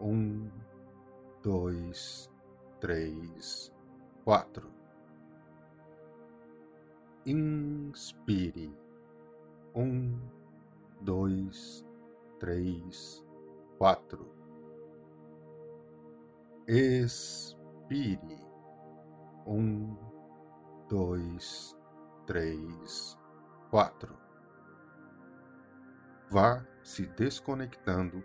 Um, dois, três, quatro. Inspire. Um, dois, três, quatro. Expire. Um, dois, três, quatro. Vá se desconectando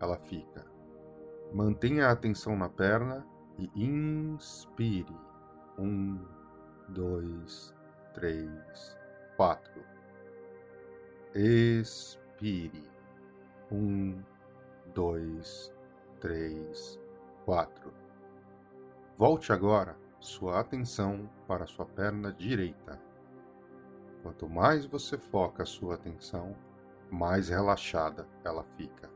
ela fica. Mantenha a atenção na perna e inspire. Um, dois, três, quatro. Expire. Um, dois, três, quatro. Volte agora sua atenção para sua perna direita. Quanto mais você foca sua atenção, mais relaxada ela fica.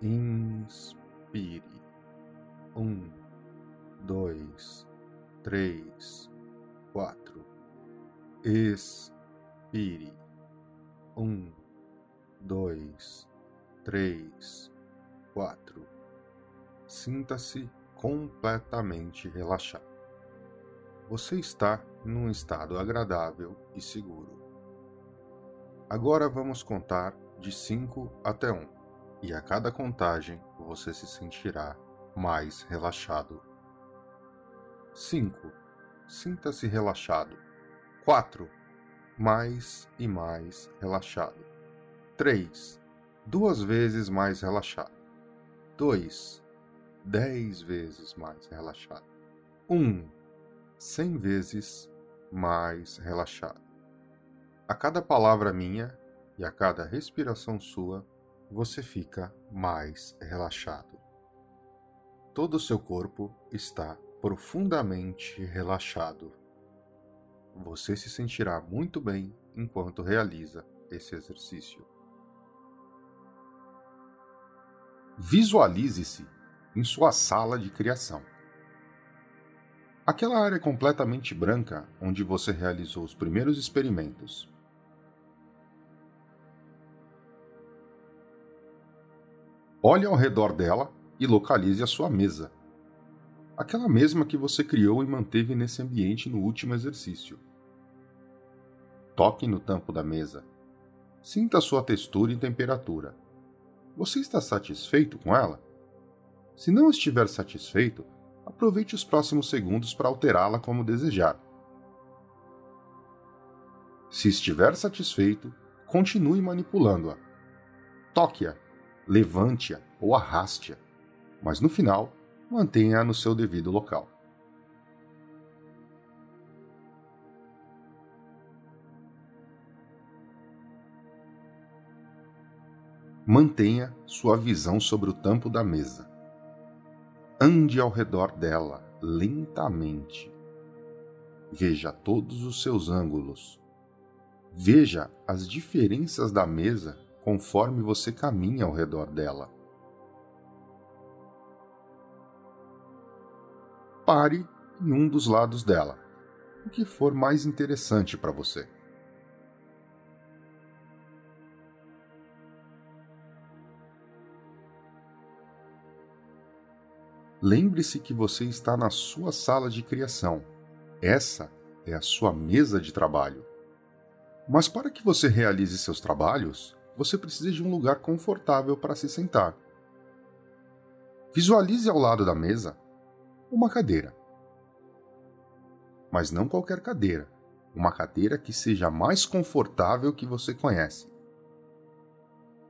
Inspire. Um, dois, três, quatro. Expire. Um, dois, três, quatro. Sinta-se completamente relaxado. Você está num estado agradável e seguro. Agora vamos contar de 5 até 1, um, e a cada contagem você se sentirá mais relaxado. 5. Sinta-se relaxado. 4. Mais e mais relaxado. 3. Duas vezes mais relaxado. 2. Dez vezes mais relaxado. 1. Um, cem vezes mais relaxado. A cada palavra minha e a cada respiração sua, você fica mais relaxado. Todo o seu corpo está profundamente relaxado. Você se sentirá muito bem enquanto realiza esse exercício. Visualize-se em sua sala de criação. Aquela área completamente branca onde você realizou os primeiros experimentos. Olhe ao redor dela e localize a sua mesa. Aquela mesma que você criou e manteve nesse ambiente no último exercício. Toque no tampo da mesa. Sinta sua textura e temperatura. Você está satisfeito com ela? Se não estiver satisfeito, aproveite os próximos segundos para alterá-la como desejar. Se estiver satisfeito, continue manipulando-a. Toque-a levante-a ou arraste-a, mas no final mantenha-a no seu devido local. Mantenha sua visão sobre o tampo da mesa. Ande ao redor dela lentamente. Veja todos os seus ângulos. Veja as diferenças da mesa conforme você caminha ao redor dela. Pare em um dos lados dela, o que for mais interessante para você. Lembre-se que você está na sua sala de criação. Essa é a sua mesa de trabalho. Mas para que você realize seus trabalhos, você precisa de um lugar confortável para se sentar. Visualize ao lado da mesa uma cadeira. Mas não qualquer cadeira, uma cadeira que seja mais confortável que você conhece.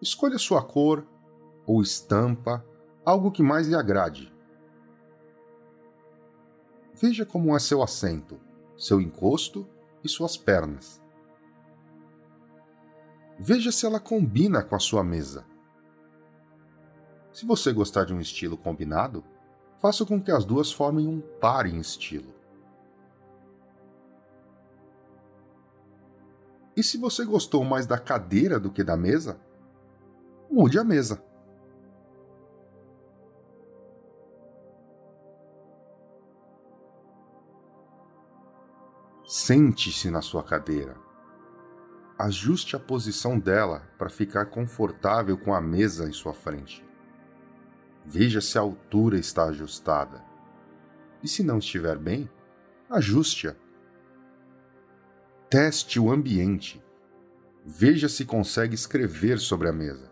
Escolha sua cor ou estampa, algo que mais lhe agrade. Veja como é seu assento, seu encosto e suas pernas. Veja se ela combina com a sua mesa. Se você gostar de um estilo combinado, faça com que as duas formem um par em estilo. E se você gostou mais da cadeira do que da mesa, mude a mesa. Sente-se na sua cadeira ajuste a posição dela para ficar confortável com a mesa em sua frente. Veja se a altura está ajustada. E se não estiver bem, ajuste-a. Teste o ambiente. Veja se consegue escrever sobre a mesa,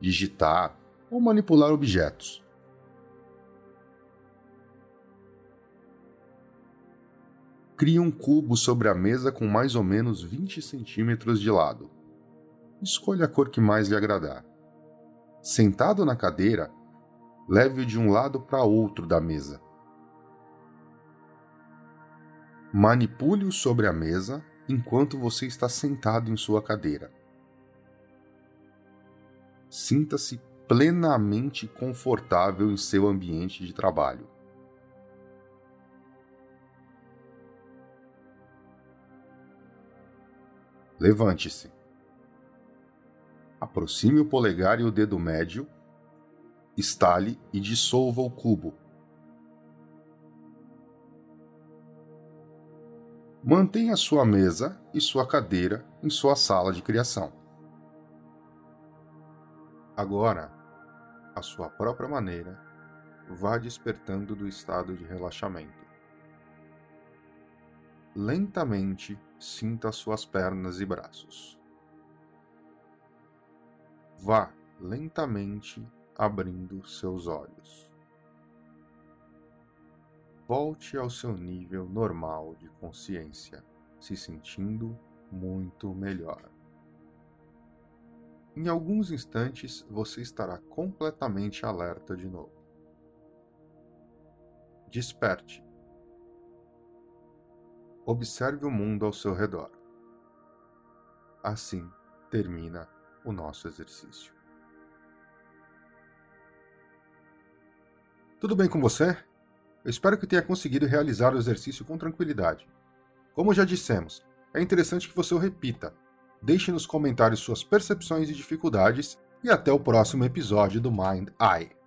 digitar ou manipular objetos. Crie um cubo sobre a mesa com mais ou menos 20 centímetros de lado. Escolha a cor que mais lhe agradar. Sentado na cadeira, leve-o de um lado para outro da mesa. Manipule-o sobre a mesa enquanto você está sentado em sua cadeira. Sinta-se plenamente confortável em seu ambiente de trabalho. Levante-se. Aproxime o polegar e o dedo médio, estale e dissolva o cubo. Mantenha sua mesa e sua cadeira em sua sala de criação. Agora, à sua própria maneira, vá despertando do estado de relaxamento. Lentamente, sinta suas pernas e braços. Vá lentamente abrindo seus olhos. Volte ao seu nível normal de consciência, se sentindo muito melhor. Em alguns instantes você estará completamente alerta de novo. Desperte. Observe o mundo ao seu redor. Assim termina o nosso exercício. Tudo bem com você? Eu espero que tenha conseguido realizar o exercício com tranquilidade. Como já dissemos, é interessante que você o repita. Deixe nos comentários suas percepções e dificuldades e até o próximo episódio do Mind Eye.